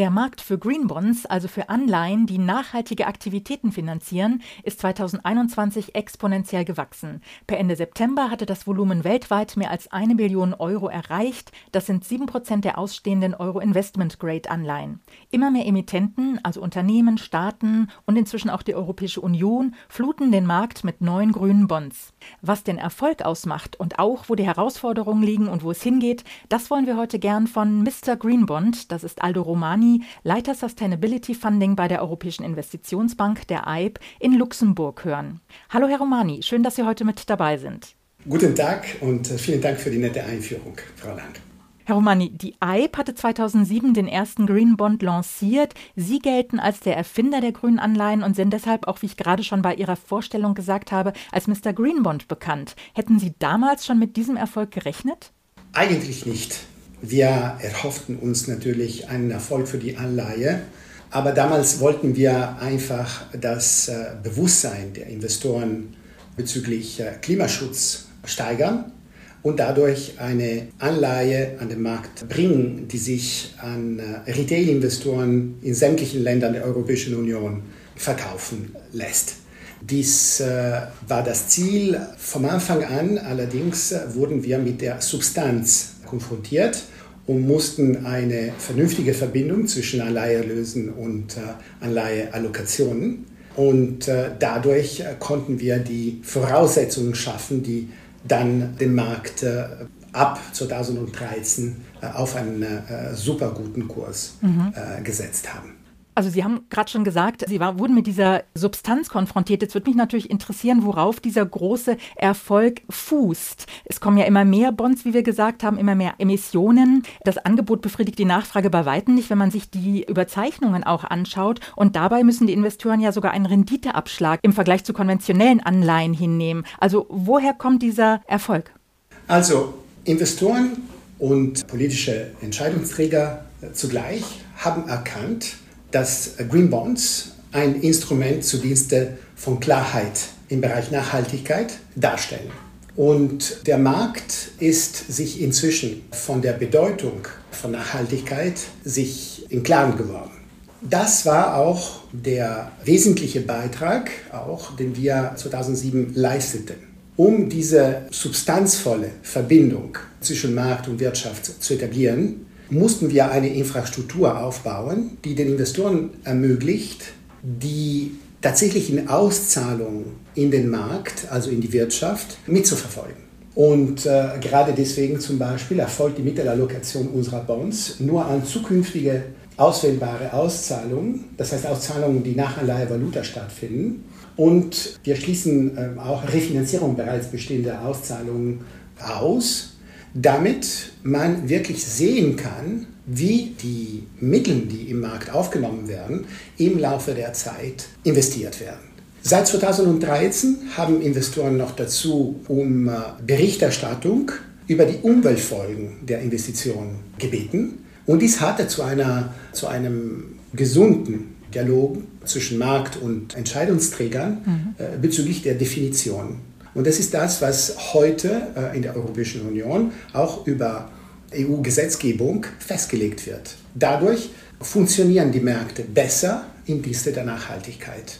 Der Markt für Green Bonds, also für Anleihen, die nachhaltige Aktivitäten finanzieren, ist 2021 exponentiell gewachsen. Per Ende September hatte das Volumen weltweit mehr als eine Billion Euro erreicht. Das sind sieben Prozent der ausstehenden Euro-Investment-Grade-Anleihen. Immer mehr Emittenten, also Unternehmen, Staaten und inzwischen auch die Europäische Union, fluten den Markt mit neuen grünen Bonds. Was den Erfolg ausmacht und auch, wo die Herausforderungen liegen und wo es hingeht, das wollen wir heute gern von Mr. Green Bond, das ist Aldo Romani, Romani, Leiter Sustainability Funding bei der Europäischen Investitionsbank, der EIB, in Luxemburg hören. Hallo, Herr Romani, schön, dass Sie heute mit dabei sind. Guten Tag und äh, vielen Dank für die nette Einführung, Frau Lang. Herr Romani, die EIB hatte 2007 den ersten Green Bond lanciert. Sie gelten als der Erfinder der grünen Anleihen und sind deshalb, auch wie ich gerade schon bei Ihrer Vorstellung gesagt habe, als Mr. Green Bond bekannt. Hätten Sie damals schon mit diesem Erfolg gerechnet? Eigentlich nicht. Wir erhofften uns natürlich einen Erfolg für die Anleihe, aber damals wollten wir einfach das äh, Bewusstsein der Investoren bezüglich äh, Klimaschutz steigern und dadurch eine Anleihe an den Markt bringen, die sich an äh, Retail-Investoren in sämtlichen Ländern der Europäischen Union verkaufen lässt. Dies war das Ziel vom Anfang an, allerdings wurden wir mit der Substanz konfrontiert und mussten eine vernünftige Verbindung zwischen Anleiherlösen und äh, Anleiheallokationen. Und äh, dadurch äh, konnten wir die Voraussetzungen schaffen, die dann den Markt ab 2013 äh, auf einen super guten Kurs mhm. gesetzt haben. Also Sie haben gerade schon gesagt, Sie war, wurden mit dieser Substanz konfrontiert. Jetzt würde mich natürlich interessieren, worauf dieser große Erfolg fußt. Es kommen ja immer mehr Bonds, wie wir gesagt haben, immer mehr Emissionen. Das Angebot befriedigt die Nachfrage bei weitem nicht, wenn man sich die Überzeichnungen auch anschaut. Und dabei müssen die Investoren ja sogar einen Renditeabschlag im Vergleich zu konventionellen Anleihen hinnehmen. Also woher kommt dieser Erfolg? Also Investoren und politische Entscheidungsträger zugleich haben erkannt, dass Green Bonds ein Instrument zu Dienste von Klarheit im Bereich Nachhaltigkeit darstellen. Und der Markt ist sich inzwischen von der Bedeutung von Nachhaltigkeit sich im Klaren geworden. Das war auch der wesentliche Beitrag, auch, den wir 2007 leisteten, um diese substanzvolle Verbindung zwischen Markt und Wirtschaft zu etablieren mussten wir eine Infrastruktur aufbauen, die den Investoren ermöglicht, die tatsächlichen Auszahlungen in den Markt, also in die Wirtschaft, mitzuverfolgen. Und äh, gerade deswegen zum Beispiel erfolgt die Mittelallokation unserer Bonds nur an zukünftige auswählbare Auszahlungen, das heißt Auszahlungen, die nach Anleihe Valuta stattfinden. Und wir schließen äh, auch Refinanzierung bereits bestehender Auszahlungen aus damit man wirklich sehen kann, wie die Mittel, die im Markt aufgenommen werden, im Laufe der Zeit investiert werden. Seit 2013 haben Investoren noch dazu um äh, Berichterstattung über die Umweltfolgen der Investitionen gebeten. Und dies hatte zu, einer, zu einem gesunden Dialog zwischen Markt und Entscheidungsträgern mhm. Äh, bezüglich der Definition und das ist das, was heute äh, in der Europäischen Union auch über EU-Gesetzgebung festgelegt wird. Dadurch funktionieren die Märkte besser im Dienste der Nachhaltigkeit.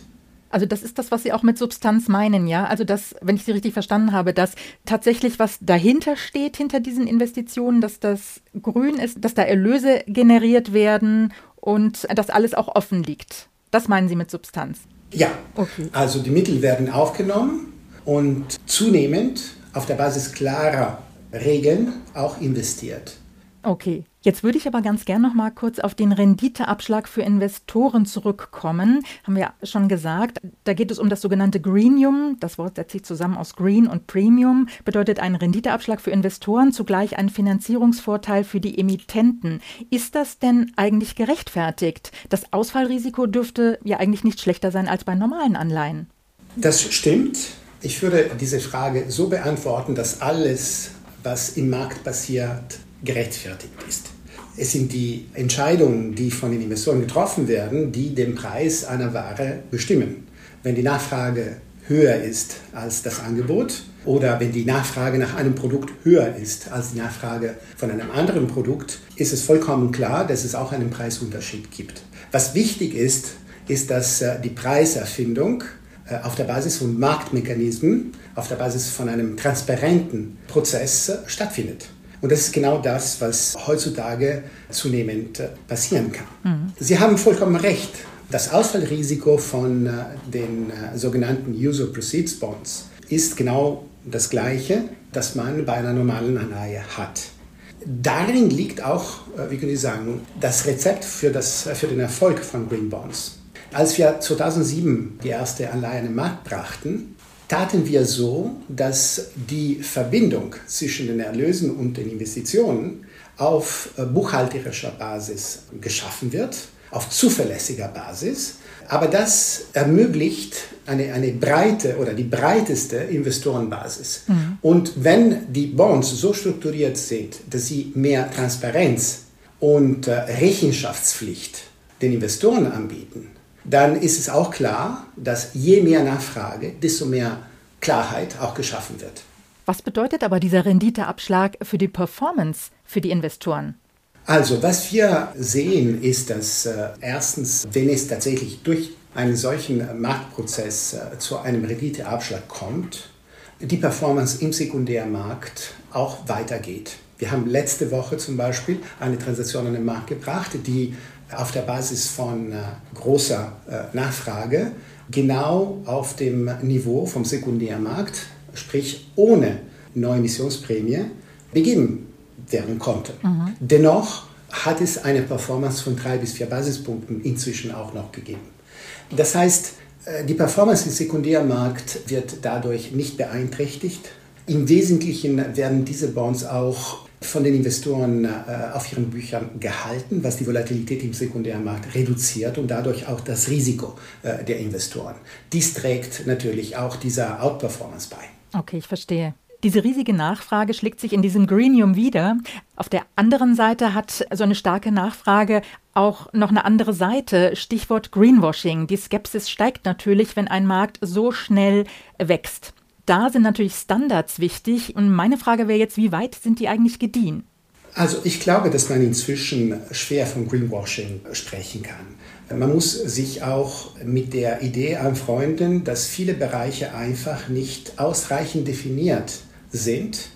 Also das ist das, was Sie auch mit Substanz meinen, ja? Also das, wenn ich Sie richtig verstanden habe, dass tatsächlich was dahinter steht, hinter diesen Investitionen, dass das grün ist, dass da Erlöse generiert werden und dass alles auch offen liegt. Das meinen Sie mit Substanz? Ja, okay. also die Mittel werden aufgenommen und zunehmend auf der Basis klarer Regeln auch investiert. Okay, jetzt würde ich aber ganz gern noch mal kurz auf den Renditeabschlag für Investoren zurückkommen. Haben wir schon gesagt, da geht es um das sogenannte Greenium. Das Wort setzt sich zusammen aus Green und Premium, bedeutet einen Renditeabschlag für Investoren, zugleich ein Finanzierungsvorteil für die Emittenten. Ist das denn eigentlich gerechtfertigt? Das Ausfallrisiko dürfte ja eigentlich nicht schlechter sein als bei normalen Anleihen. Das stimmt. Ich würde diese Frage so beantworten, dass alles, was im Markt passiert, gerechtfertigt ist. Es sind die Entscheidungen, die von den Investoren getroffen werden, die den Preis einer Ware bestimmen. Wenn die Nachfrage höher ist als das Angebot oder wenn die Nachfrage nach einem Produkt höher ist als die Nachfrage von einem anderen Produkt, ist es vollkommen klar, dass es auch einen Preisunterschied gibt. Was wichtig ist, ist, dass äh, die Preiserfindung auf der Basis von Marktmechanismen, auf der Basis von einem transparenten Prozess äh, stattfindet. Und das ist genau das, was heutzutage zunehmend passieren kann. Mhm. Sie haben vollkommen recht. Das Ausfallrisiko von den sogenannten User Proceeds Bonds ist genau das gleiche, das man bei einer normalen Anleihe hat. Darin liegt auch, wie können ich sagen, das Rezept für, das, für den Erfolg von Green Bonds. Als wir 2007 die erste Anleihe in den Markt brachten, taten wir so, dass die Verbindung zwischen den Erlösen und den Investitionen auf äh, buchhalterischer Basis geschaffen wird, auf zuverlässiger Basis. Aber das ermöglicht eine, eine breite oder die breiteste Investorenbasis. Mhm. Und wenn die Bonds so strukturiert sind, dass sie mehr Transparenz und äh, Rechenschaftspflicht den Investoren anbieten, dann ist es auch klar, dass je mehr Nachfrage, desto mehr Klarheit auch geschaffen wird. Was bedeutet aber dieser Renditeabschlag für die Performance für die Investoren? Also, was wir sehen, ist, dass äh, erstens, wenn es tatsächlich durch einen solchen Marktprozess äh, zu einem Renditeabschlag kommt, die Performance im Sekundärmarkt auch weitergeht. Wir haben letzte Woche zum Beispiel eine Transaktion an den Markt gebracht, die auf der Basis von äh, großer äh, Nachfrage genau auf dem Niveau vom Sekundärmarkt, sprich ohne Neuemissionsprämie, begeben werden konnte. Mhm. Dennoch hat es eine Performance von drei bis vier Basispunkten inzwischen auch noch gegeben. Das heißt, äh, die Performance im Sekundärmarkt wird dadurch nicht beeinträchtigt. Im Wesentlichen werden diese Bonds auch von den Investoren äh, auf ihren Büchern gehalten, was die Volatilität im Sekundärmarkt reduziert und dadurch auch das Risiko äh, der Investoren. Dies trägt natürlich auch dieser Outperformance bei. Okay, ich verstehe. Diese riesige Nachfrage schlägt sich in diesem Greenium wieder. Auf der anderen Seite hat so eine starke Nachfrage auch noch eine andere Seite. Stichwort Greenwashing. Die Skepsis steigt natürlich, wenn ein Markt so schnell wächst da sind natürlich Standards wichtig. Und meine Frage wäre jetzt, wie weit sind die eigentlich gediehen? Also ich glaube, dass man inzwischen schwer von Greenwashing sprechen kann. Man muss sich auch mit der Idee anfreunden, dass viele Bereiche einfach nicht ausreichend definiert sind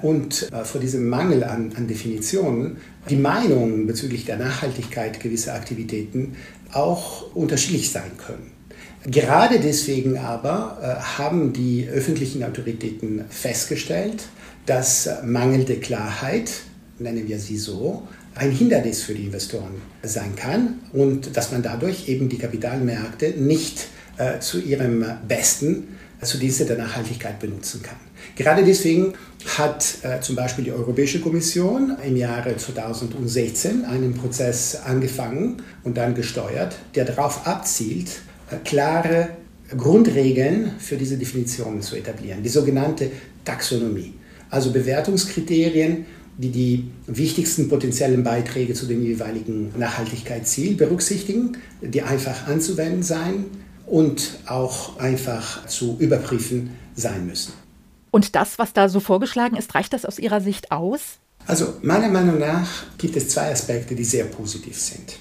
und äh, vor diesem Mangel an, an Definitionen die Meinungen bezüglich der Nachhaltigkeit gewisser Aktivitäten auch unterschiedlich sein können. Gerade deswegen aber äh, haben die öffentlichen Autoritäten festgestellt, dass mangelnde Klarheit, nennen wir sie so, ein Hindernis für die Investoren sein kann und dass man dadurch eben die Kapitalmärkte nicht äh, zu ihrem Besten zu Dienste der Nachhaltigkeit benutzen kann. Gerade deswegen hat äh, zum Beispiel die Europäische Kommission im Jahre 2016 einen Prozess angefangen und dann gesteuert, der darauf abzielt, klare Grundregeln für diese Definitionen zu etablieren, die sogenannte Taxonomie, also Bewertungskriterien, die die wichtigsten potenziellen Beiträge zu dem jeweiligen Nachhaltigkeitsziel berücksichtigen, die einfach anzuwenden sein und auch einfach zu überprüfen sein müssen. Und das, was da so vorgeschlagen ist, reicht das aus Ihrer Sicht aus? Also meiner Meinung nach gibt es zwei Aspekte, die sehr positiv sind.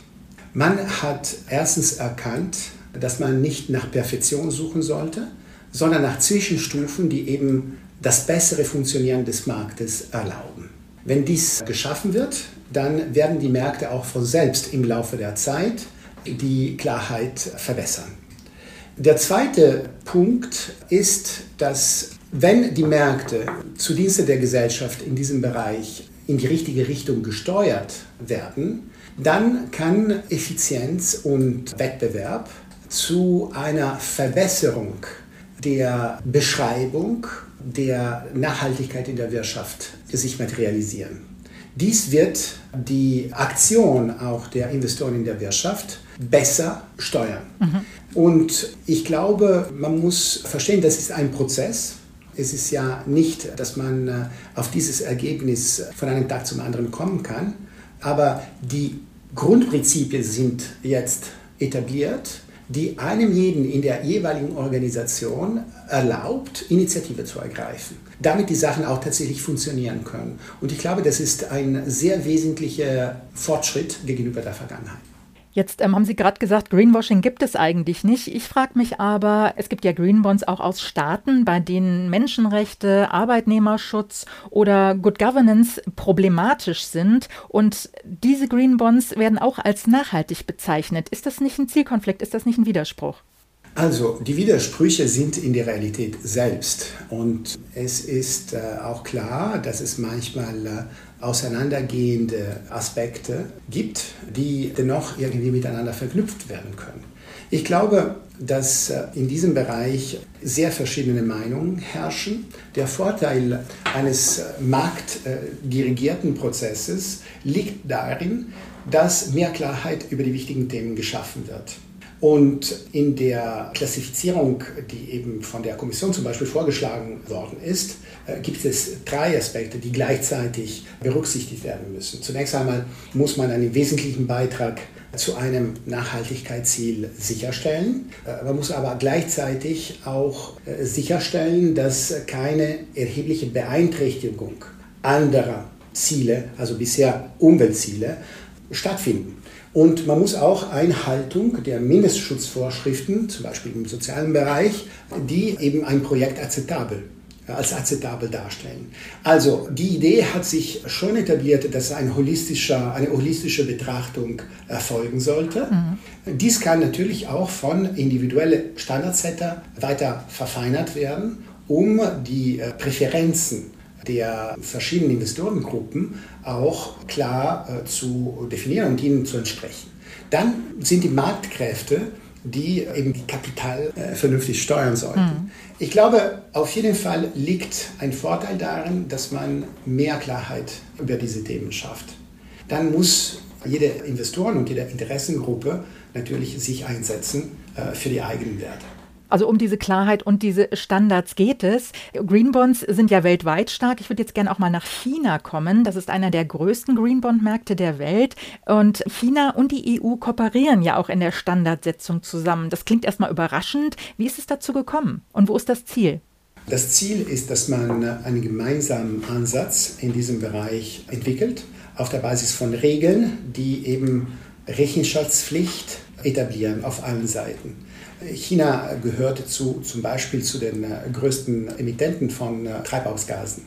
Man hat erstens erkannt, dass man nicht nach Perfektion suchen sollte, sondern nach Zwischenstufen, die eben das bessere Funktionieren des Marktes erlauben. Wenn dies geschaffen wird, dann werden die Märkte auch von selbst im Laufe der Zeit die Klarheit verbessern. Der zweite Punkt ist, dass wenn die Märkte zu Dienste der Gesellschaft in diesem Bereich in die richtige Richtung gesteuert werden, dann kann Effizienz und Wettbewerb zu einer Verbesserung der Beschreibung der Nachhaltigkeit in der Wirtschaft sich materialisieren. Dies wird die Aktion auch der Investoren in der Wirtschaft besser steuern. Mhm. Und ich glaube, man muss verstehen, das ist ein Prozess. Es ist ja nicht, dass man äh, auf dieses Ergebnis von einem Tag zum anderen kommen kann, aber die Grundprinzipien sind jetzt etabliert die einem jeden in der jeweiligen Organisation erlaubt, Initiative zu ergreifen, damit die Sachen auch tatsächlich funktionieren können. Und ich glaube, das ist ein sehr wesentlicher Fortschritt gegenüber der Vergangenheit. Jetzt ähm, haben Sie gerade gesagt, Greenwashing gibt es eigentlich nicht. Ich frage mich aber, es gibt ja Green Bonds auch aus Staaten, bei denen Menschenrechte, Arbeitnehmerschutz oder Good Governance problematisch sind. Und diese Green Bonds werden auch als nachhaltig bezeichnet. Ist das nicht ein Zielkonflikt? Ist das nicht ein Widerspruch? Also die Widersprüche sind in der Realität selbst. Und es ist äh, auch klar, dass es manchmal äh, auseinandergehende Aspekte gibt, die dennoch irgendwie miteinander verknüpft werden können. Ich glaube, dass äh, in diesem Bereich sehr verschiedene Meinungen herrschen. Der Vorteil eines äh, marktdirigierten Prozesses liegt darin, dass mehr Klarheit über die wichtigen Themen geschaffen wird. Und in der Klassifizierung, die eben von der Kommission zum Beispiel vorgeschlagen worden ist, äh, gibt es drei Aspekte, die gleichzeitig berücksichtigt werden müssen. Zunächst einmal muss man einen wesentlichen Beitrag zu einem Nachhaltigkeitsziel sicherstellen. Äh, man muss aber gleichzeitig auch äh, sicherstellen, dass keine erhebliche Beeinträchtigung anderer Ziele, also bisher Umweltziele, stattfinden. Und man muss auch Einhaltung der Mindestschutzvorschriften, zum Beispiel im sozialen Bereich, die eben ein Projekt akzeptabel als akzeptabel darstellen. Also die Idee hat sich schon etabliert, dass ein holistischer, eine holistische Betrachtung erfolgen sollte. Mhm. Dies kann natürlich auch von individuellen Standardsetter weiter verfeinert werden, um die äh, Präferenzen der verschiedenen Investorengruppen auch klar äh, zu definieren und ihnen zu entsprechen. Dann sind die Marktkräfte, die eben Kapital äh, vernünftig steuern sollten. Mhm. Ich glaube, auf jeden Fall liegt ein Vorteil darin, dass man mehr Klarheit über diese Themen schafft. Dann muss jede Investoren und jede Interessengruppe natürlich sich einsetzen äh, für die eigenen Werte. Also um diese Klarheit und diese Standards geht es. Green Bonds sind ja weltweit stark. Ich würde jetzt gerne auch mal nach China kommen. Das ist einer der größten Green Bond Märkte der Welt. Und China und die EU kooperieren ja auch in der Standardsetzung zusammen. Das klingt erstmal überraschend. Wie ist es dazu gekommen? Und wo ist das Ziel? Das Ziel ist, dass man einen gemeinsamen Ansatz in diesem Bereich entwickelt, auf der Basis von Regeln, die eben Rechenschaftspflicht etablieren auf allen Seiten. China gehört zu, zum Beispiel zu den äh, größten Emittenten von äh, Treibhausgasen.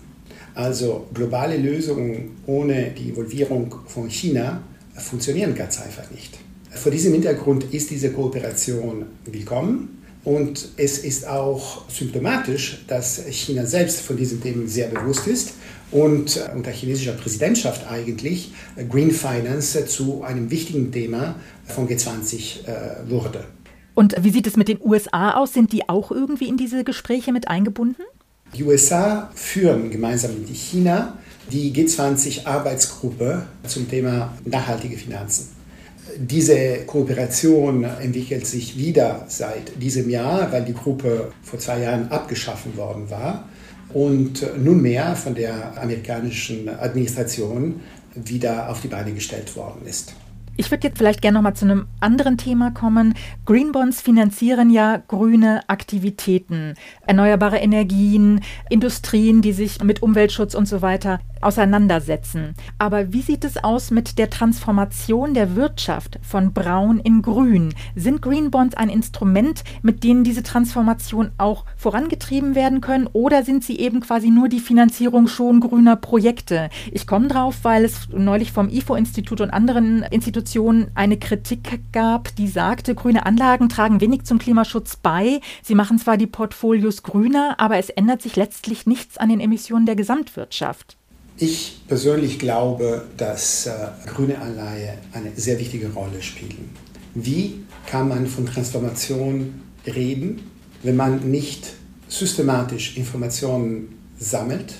Also globale Lösungen ohne die Involvierung von China funktionieren ganz einfach nicht. Vor diesem Hintergrund ist diese Kooperation willkommen. Und es ist auch symptomatisch, dass China selbst von diesen Themen sehr bewusst ist und äh, unter chinesischer Präsidentschaft eigentlich Green Finance zu einem wichtigen Thema von G20 wurde. Und wie sieht es mit den USA aus? Sind die auch irgendwie in diese Gespräche mit eingebunden? Die USA führen gemeinsam mit China die G20-Arbeitsgruppe zum Thema nachhaltige Finanzen. Diese Kooperation entwickelt sich wieder seit diesem Jahr, weil die Gruppe vor zwei Jahren abgeschaffen worden war und nunmehr von der amerikanischen Administration wieder auf die Beine gestellt worden ist. Ich würde jetzt vielleicht gerne noch mal zu einem anderen Thema kommen. Green Bonds finanzieren ja grüne Aktivitäten, erneuerbare Energien, Industrien, die sich mit Umweltschutz und so weiter auseinandersetzen. Aber wie sieht es aus mit der Transformation der Wirtschaft von braun in grün? Sind Green Bonds ein Instrument, mit dem diese Transformation auch vorangetrieben werden können oder sind sie eben quasi nur die Finanzierung schon grüner Projekte? Ich komme drauf, weil es neulich vom IFO-Institut und anderen Institutionen eine Kritik gab, die sagte, grüne Anlagen tragen wenig zum Klimaschutz bei. Sie machen zwar die Portfolios grüner, aber es ändert sich letztlich nichts an den Emissionen der Gesamtwirtschaft. Ich persönlich glaube, dass äh, grüne Anleihe eine sehr wichtige Rolle spielen. Wie kann man von Transformation reden, wenn man nicht systematisch Informationen sammelt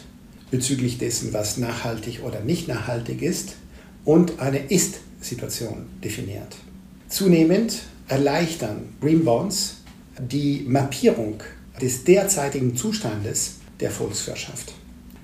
bezüglich dessen, was nachhaltig oder nicht nachhaltig ist und eine Ist-Situation definiert? Zunehmend erleichtern Green Bonds die Mappierung des derzeitigen Zustandes der Volkswirtschaft.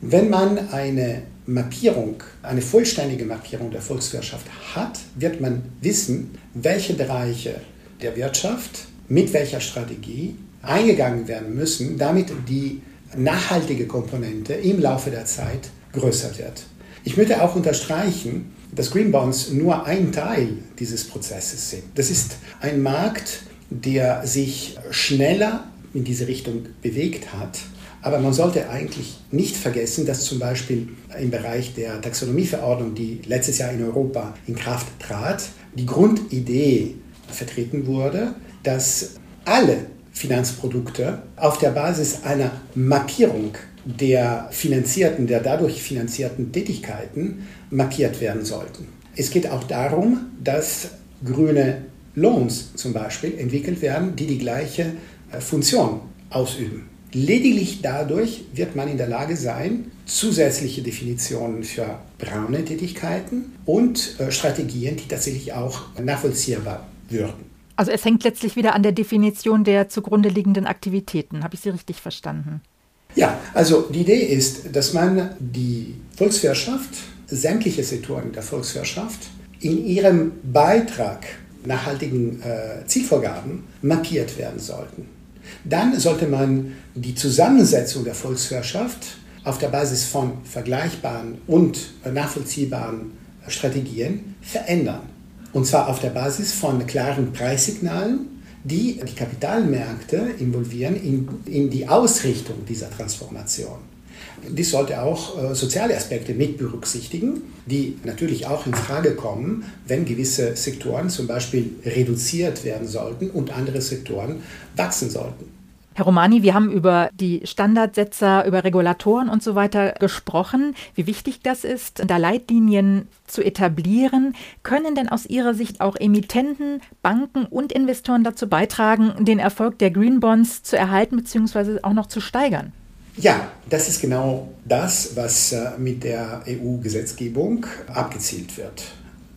Wenn man eine Mappierung, eine vollständige Mappierung der Volkswirtschaft hat, wird man wissen, welche Bereiche der Wirtschaft, mit welcher Strategie eingegangen werden müssen, damit die nachhaltige Komponente im Laufe der Zeit größer wird. Ich möchte auch unterstreichen, dass Green Bonds nur ein Teil dieses Prozesses sind. Das ist ein Markt, der sich schneller in diese Richtung bewegt hat. Aber man sollte eigentlich nicht vergessen, dass zum Beispiel im Bereich der Taxonomieverordnung, die letztes Jahr in Europa in Kraft trat, die Grundidee vertreten wurde, dass alle Finanzprodukte auf der Basis einer Markierung der finanzierten, der dadurch finanzierten Tätigkeiten markiert werden sollten. Es geht auch darum, dass grüne Loans zum Beispiel entwickelt werden, die die gleiche äh, Funktion ausüben. Lediglich dadurch wird man in der Lage sein, zusätzliche Definitionen für braune Tätigkeiten und äh, Strategien, die tatsächlich auch nachvollziehbar würden. Also es hängt letztlich wieder an der Definition der zugrunde liegenden Aktivitäten. Habe ich Sie richtig verstanden? Ja, also die Idee ist, dass man die Volkswirtschaft, sämtliche Sektoren der Volkswirtschaft, in ihrem Beitrag nachhaltigen äh, Zielvorgaben markiert werden sollten. Dann sollte man die Zusammensetzung der Volkswirtschaft auf der Basis von vergleichbaren und nachvollziehbaren Strategien verändern. Und zwar auf der Basis von klaren Preissignalen, die die Kapitalmärkte involvieren in, in die Ausrichtung dieser Transformation. Dies sollte auch äh, soziale Aspekte mit berücksichtigen, die natürlich auch in Frage kommen, wenn gewisse Sektoren zum Beispiel reduziert werden sollten und andere Sektoren wachsen sollten. Herr Romani, wir haben über die Standardsetzer, über Regulatoren und so weiter gesprochen, wie wichtig das ist, da Leitlinien zu etablieren. Können denn aus Ihrer Sicht auch Emittenten, Banken und Investoren dazu beitragen, den Erfolg der Green Bonds zu erhalten bzw. auch noch zu steigern? Ja, das ist genau das, was äh, mit der EU-Gesetzgebung abgezielt wird.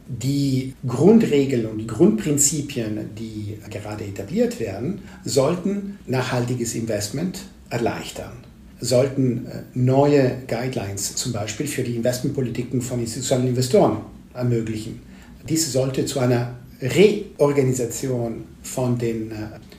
Die Grundregeln und die Grundprinzipien, die gerade etabliert werden, sollten nachhaltiges Investment erleichtern, sollten äh, neue Guidelines zum Beispiel für die Investmentpolitiken von institutionellen Investoren ermöglichen. Dies sollte zu einer Reorganisation von den äh,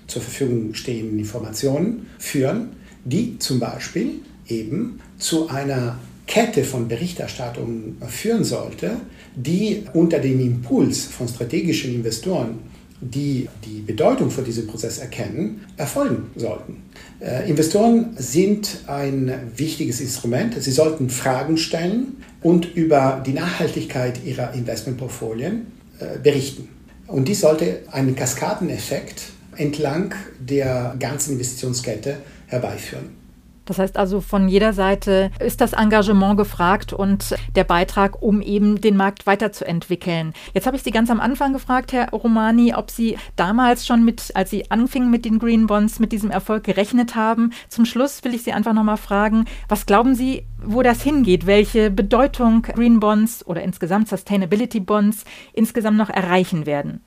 zur Verfügung stehenden Informationen führen, die zum Beispiel eben zu einer Kette von Berichterstattung führen sollte, die unter dem Impuls von strategischen Investoren, die die Bedeutung von diesem Prozess erkennen, erfolgen sollten. Äh, Investoren sind ein wichtiges Instrument. Sie sollten Fragen stellen und über die Nachhaltigkeit ihrer Investmentportfolien äh, berichten. Und dies sollte einen Kaskadeneffekt entlang der ganzen Investitionskette herbeiführen. Das heißt also, von jeder Seite ist das Engagement gefragt und der Beitrag, um eben den Markt weiterzuentwickeln. Jetzt habe ich Sie ganz am Anfang gefragt, Herr Romani, ob Sie damals schon mit, als Sie anfingen mit den Green Bonds, mit diesem Erfolg gerechnet haben. Zum Schluss will ich Sie einfach nochmal fragen, was glauben Sie, wo das hingeht? Welche Bedeutung Green Bonds oder insgesamt Sustainability Bonds insgesamt noch erreichen werden?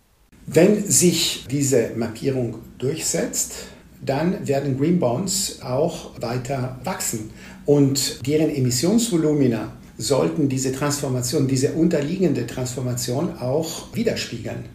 Wenn sich diese Markierung durchsetzt, dann werden Green Bonds auch weiter wachsen und deren Emissionsvolumina sollten diese Transformation, diese unterliegende Transformation auch widerspiegeln.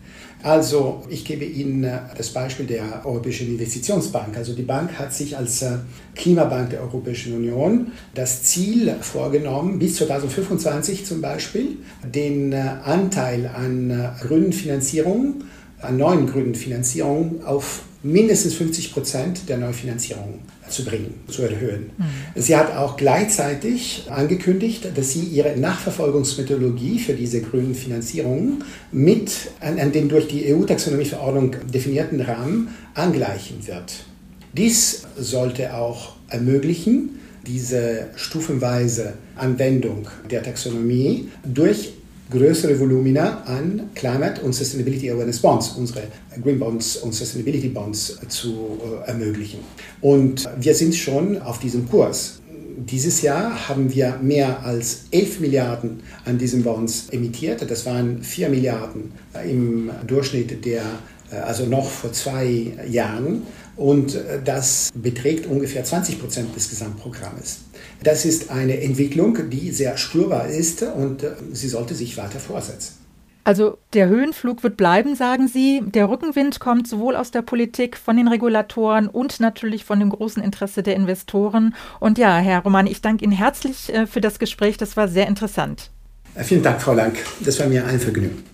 Also ich gebe Ihnen äh, das Beispiel der Europäischen Investitionsbank. Also die Bank hat sich als äh, Klimabank der Europäischen Union das Ziel vorgenommen, bis 2025 zum Beispiel den äh, Anteil an grünen Finanzierungen, an neuen grünen Finanzierungen auf mindestens 50 Prozent der Neufinanzierung zu bringen, zu erhöhen. Mhm. Sie hat auch gleichzeitig angekündigt, dass sie ihre Nachverfolgungsmethodologie für diese grünen Finanzierungen mit an, an den durch die EU-Taxonomieverordnung definierten Rahmen angleichen wird. Dies sollte auch ermöglichen, diese stufenweise Anwendung der Taxonomie durch größere Volumina an Climate und Sustainability Awareness Bonds, unsere Green Bonds und Sustainability Bonds zu äh, ermöglichen. Und wir sind schon auf diesem Kurs. Dieses Jahr haben wir mehr als 11 Milliarden an diesen Bonds emittiert. Das waren 4 Milliarden im Durchschnitt der, äh, also noch vor zwei Jahren. Und äh, das beträgt ungefähr 20 Prozent des Gesamtprogrammes. Das ist eine Entwicklung, die sehr spürbar ist und äh, sie sollte sich weiter fortsetzen. Also der Höhenflug wird bleiben, sagen Sie. Der Rückenwind kommt sowohl aus der Politik, von den Regulatoren und natürlich von dem großen Interesse der Investoren. Und ja, Herr Roman, ich danke Ihnen herzlich äh, für das Gespräch. Das war sehr interessant. Vielen Dank, Frau Lang. Das war mir ein Vergnügen.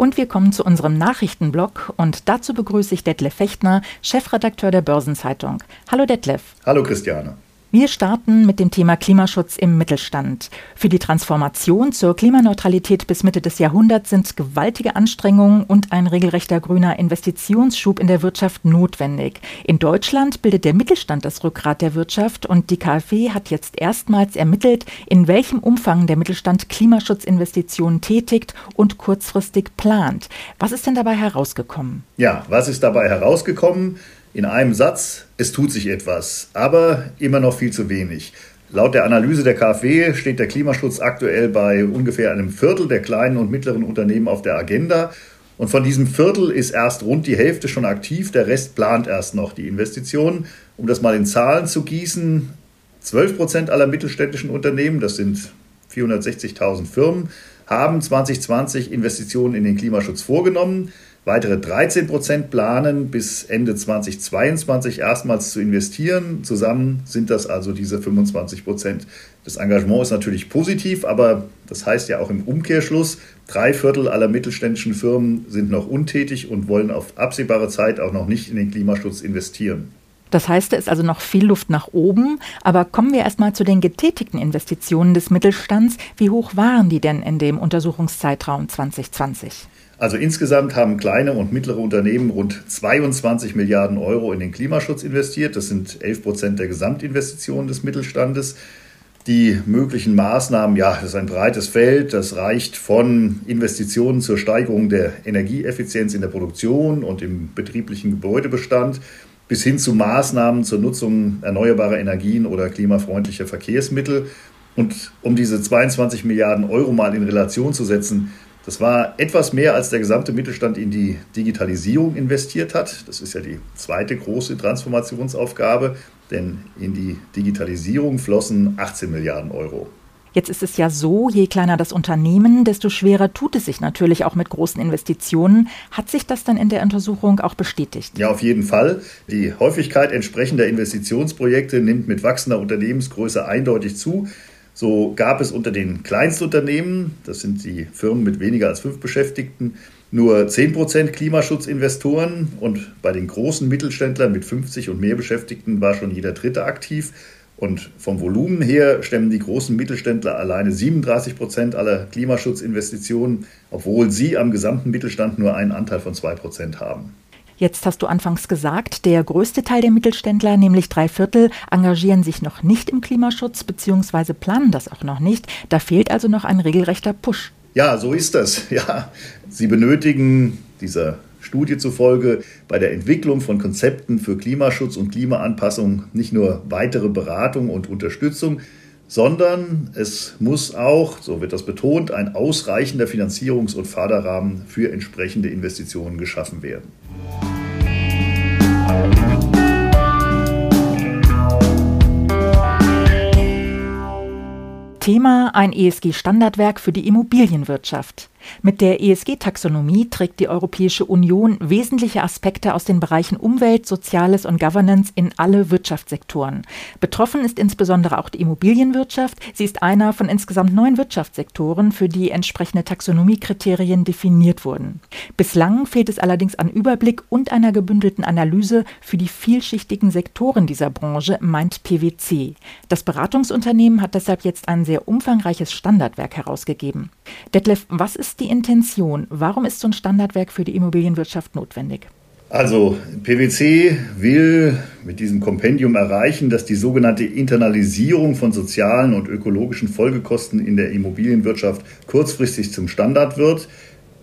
Und wir kommen zu unserem Nachrichtenblock und dazu begrüße ich Detlef Fechtner, Chefredakteur der Börsenzeitung. Hallo Detlef. Hallo Christiane. Wir starten mit dem Thema Klimaschutz im Mittelstand. Für die Transformation zur Klimaneutralität bis Mitte des Jahrhunderts sind gewaltige Anstrengungen und ein regelrechter grüner Investitionsschub in der Wirtschaft notwendig. In Deutschland bildet der Mittelstand das Rückgrat der Wirtschaft und die KfW hat jetzt erstmals ermittelt, in welchem Umfang der Mittelstand Klimaschutzinvestitionen tätigt und kurzfristig plant. Was ist denn dabei herausgekommen? Ja, was ist dabei herausgekommen? In einem Satz, es tut sich etwas, aber immer noch viel zu wenig. Laut der Analyse der KfW steht der Klimaschutz aktuell bei ungefähr einem Viertel der kleinen und mittleren Unternehmen auf der Agenda. Und von diesem Viertel ist erst rund die Hälfte schon aktiv, der Rest plant erst noch die Investitionen. Um das mal in Zahlen zu gießen, 12 Prozent aller mittelständischen Unternehmen, das sind 460.000 Firmen, haben 2020 Investitionen in den Klimaschutz vorgenommen. Weitere 13 Prozent planen bis Ende 2022 erstmals zu investieren. Zusammen sind das also diese 25 Prozent. Das Engagement ist natürlich positiv, aber das heißt ja auch im Umkehrschluss, drei Viertel aller mittelständischen Firmen sind noch untätig und wollen auf absehbare Zeit auch noch nicht in den Klimaschutz investieren. Das heißt, es ist also noch viel Luft nach oben. Aber kommen wir erstmal zu den getätigten Investitionen des Mittelstands. Wie hoch waren die denn in dem Untersuchungszeitraum 2020? Also insgesamt haben kleine und mittlere Unternehmen rund 22 Milliarden Euro in den Klimaschutz investiert. Das sind 11 Prozent der Gesamtinvestitionen des Mittelstandes. Die möglichen Maßnahmen, ja, das ist ein breites Feld. Das reicht von Investitionen zur Steigerung der Energieeffizienz in der Produktion und im betrieblichen Gebäudebestand bis hin zu Maßnahmen zur Nutzung erneuerbarer Energien oder klimafreundlicher Verkehrsmittel. Und um diese 22 Milliarden Euro mal in Relation zu setzen, das war etwas mehr, als der gesamte Mittelstand in die Digitalisierung investiert hat. Das ist ja die zweite große Transformationsaufgabe, denn in die Digitalisierung flossen 18 Milliarden Euro. Jetzt ist es ja so, je kleiner das Unternehmen, desto schwerer tut es sich natürlich auch mit großen Investitionen. Hat sich das dann in der Untersuchung auch bestätigt? Ja, auf jeden Fall. Die Häufigkeit entsprechender Investitionsprojekte nimmt mit wachsender Unternehmensgröße eindeutig zu. So gab es unter den Kleinstunternehmen, das sind die Firmen mit weniger als fünf Beschäftigten, nur 10% Klimaschutzinvestoren und bei den großen Mittelständlern mit 50 und mehr Beschäftigten war schon jeder Dritte aktiv. Und vom Volumen her stemmen die großen Mittelständler alleine 37 Prozent aller Klimaschutzinvestitionen, obwohl sie am gesamten Mittelstand nur einen Anteil von 2 Prozent haben. Jetzt hast du anfangs gesagt, der größte Teil der Mittelständler, nämlich drei Viertel, engagieren sich noch nicht im Klimaschutz bzw. planen das auch noch nicht. Da fehlt also noch ein regelrechter Push. Ja, so ist das. Ja, sie benötigen dieser Studie zufolge bei der Entwicklung von Konzepten für Klimaschutz und Klimaanpassung nicht nur weitere Beratung und Unterstützung, sondern es muss auch, so wird das betont, ein ausreichender Finanzierungs- und Förderrahmen für entsprechende Investitionen geschaffen werden. Thema ein ESG-Standardwerk für die Immobilienwirtschaft. Mit der ESG-Taxonomie trägt die Europäische Union wesentliche Aspekte aus den Bereichen Umwelt, Soziales und Governance in alle Wirtschaftssektoren. Betroffen ist insbesondere auch die Immobilienwirtschaft. Sie ist einer von insgesamt neun Wirtschaftssektoren, für die entsprechende Taxonomiekriterien definiert wurden. Bislang fehlt es allerdings an Überblick und einer gebündelten Analyse für die vielschichtigen Sektoren dieser Branche, meint PwC. Das Beratungsunternehmen hat deshalb jetzt ein sehr umfangreiches Standardwerk herausgegeben. Detlef, was ist die Intention? Warum ist so ein Standardwerk für die Immobilienwirtschaft notwendig? Also PwC will mit diesem Kompendium erreichen, dass die sogenannte Internalisierung von sozialen und ökologischen Folgekosten in der Immobilienwirtschaft kurzfristig zum Standard wird.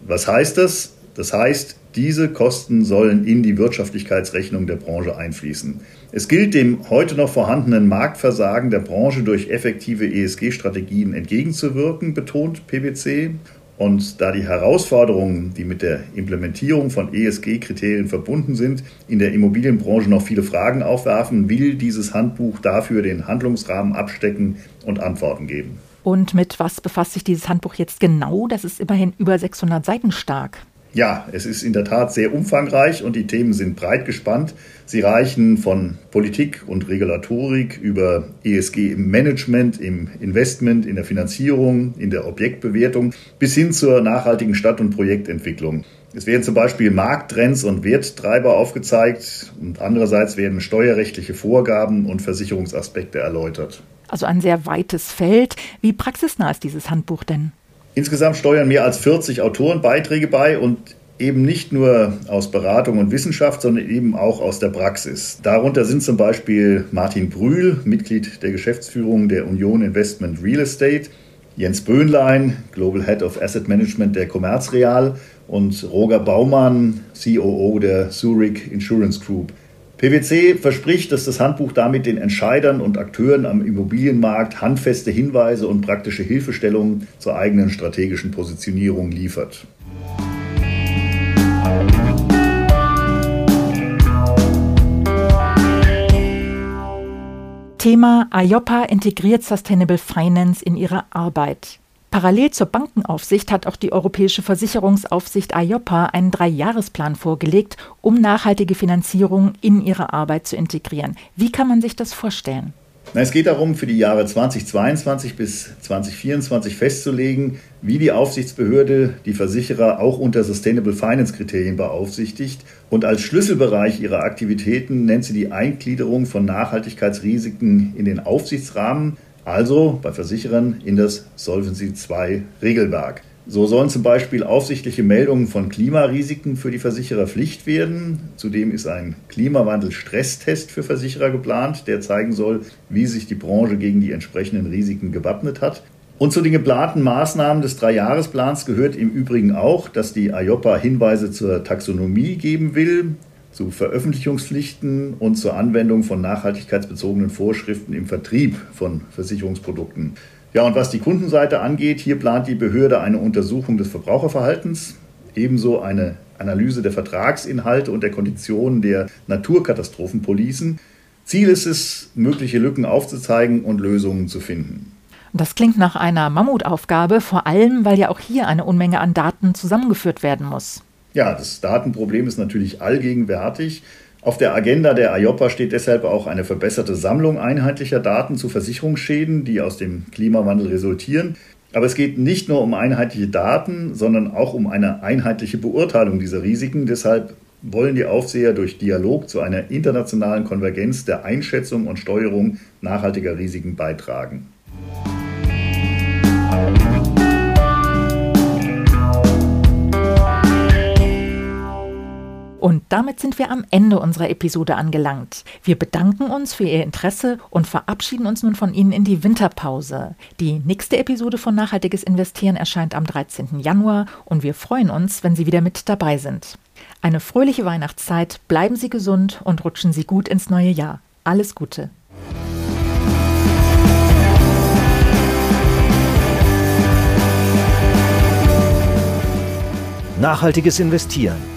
Was heißt das? Das heißt, diese Kosten sollen in die Wirtschaftlichkeitsrechnung der Branche einfließen. Es gilt dem heute noch vorhandenen Marktversagen der Branche durch effektive ESG-Strategien entgegenzuwirken, betont PwC. Und da die Herausforderungen, die mit der Implementierung von ESG-Kriterien verbunden sind, in der Immobilienbranche noch viele Fragen aufwerfen, will dieses Handbuch dafür den Handlungsrahmen abstecken und Antworten geben. Und mit was befasst sich dieses Handbuch jetzt genau? Das ist immerhin über 600 Seiten stark. Ja, es ist in der Tat sehr umfangreich und die Themen sind breit gespannt. Sie reichen von Politik und Regulatorik über ESG im Management, im Investment, in der Finanzierung, in der Objektbewertung bis hin zur nachhaltigen Stadt- und Projektentwicklung. Es werden zum Beispiel Markttrends und Werttreiber aufgezeigt und andererseits werden steuerrechtliche Vorgaben und Versicherungsaspekte erläutert. Also ein sehr weites Feld. Wie praxisnah ist dieses Handbuch denn? Insgesamt steuern mehr als 40 Autoren Beiträge bei und eben nicht nur aus Beratung und Wissenschaft, sondern eben auch aus der Praxis. Darunter sind zum Beispiel Martin Brühl, Mitglied der Geschäftsführung der Union Investment Real Estate, Jens Böhnlein, Global Head of Asset Management der Commerzreal und Roger Baumann, COO der Zurich Insurance Group. PwC verspricht, dass das Handbuch damit den Entscheidern und Akteuren am Immobilienmarkt handfeste Hinweise und praktische Hilfestellungen zur eigenen strategischen Positionierung liefert. Thema IOPA integriert Sustainable Finance in ihre Arbeit. Parallel zur Bankenaufsicht hat auch die Europäische Versicherungsaufsicht IOPA einen Dreijahresplan vorgelegt, um nachhaltige Finanzierung in ihre Arbeit zu integrieren. Wie kann man sich das vorstellen? Es geht darum, für die Jahre 2022 bis 2024 festzulegen, wie die Aufsichtsbehörde die Versicherer auch unter Sustainable Finance Kriterien beaufsichtigt. Und als Schlüsselbereich ihrer Aktivitäten nennt sie die Eingliederung von Nachhaltigkeitsrisiken in den Aufsichtsrahmen also bei Versicherern in das Solvency II Regelwerk. So sollen zum Beispiel aufsichtliche Meldungen von Klimarisiken für die Versicherer Pflicht werden. Zudem ist ein Klimawandel-Stresstest für Versicherer geplant, der zeigen soll, wie sich die Branche gegen die entsprechenden Risiken gewappnet hat. Und zu den geplanten Maßnahmen des Dreijahresplans gehört im Übrigen auch, dass die IOPA Hinweise zur Taxonomie geben will zu Veröffentlichungspflichten und zur Anwendung von nachhaltigkeitsbezogenen Vorschriften im Vertrieb von Versicherungsprodukten. Ja, und was die Kundenseite angeht, hier plant die Behörde eine Untersuchung des Verbraucherverhaltens, ebenso eine Analyse der Vertragsinhalte und der Konditionen der Naturkatastrophenpolicen. Ziel ist es, mögliche Lücken aufzuzeigen und Lösungen zu finden. Das klingt nach einer Mammutaufgabe, vor allem weil ja auch hier eine Unmenge an Daten zusammengeführt werden muss. Ja, das Datenproblem ist natürlich allgegenwärtig. Auf der Agenda der IOPA steht deshalb auch eine verbesserte Sammlung einheitlicher Daten zu Versicherungsschäden, die aus dem Klimawandel resultieren. Aber es geht nicht nur um einheitliche Daten, sondern auch um eine einheitliche Beurteilung dieser Risiken. Deshalb wollen die Aufseher durch Dialog zu einer internationalen Konvergenz der Einschätzung und Steuerung nachhaltiger Risiken beitragen. Und damit sind wir am Ende unserer Episode angelangt. Wir bedanken uns für Ihr Interesse und verabschieden uns nun von Ihnen in die Winterpause. Die nächste Episode von Nachhaltiges Investieren erscheint am 13. Januar und wir freuen uns, wenn Sie wieder mit dabei sind. Eine fröhliche Weihnachtszeit, bleiben Sie gesund und rutschen Sie gut ins neue Jahr. Alles Gute. Nachhaltiges Investieren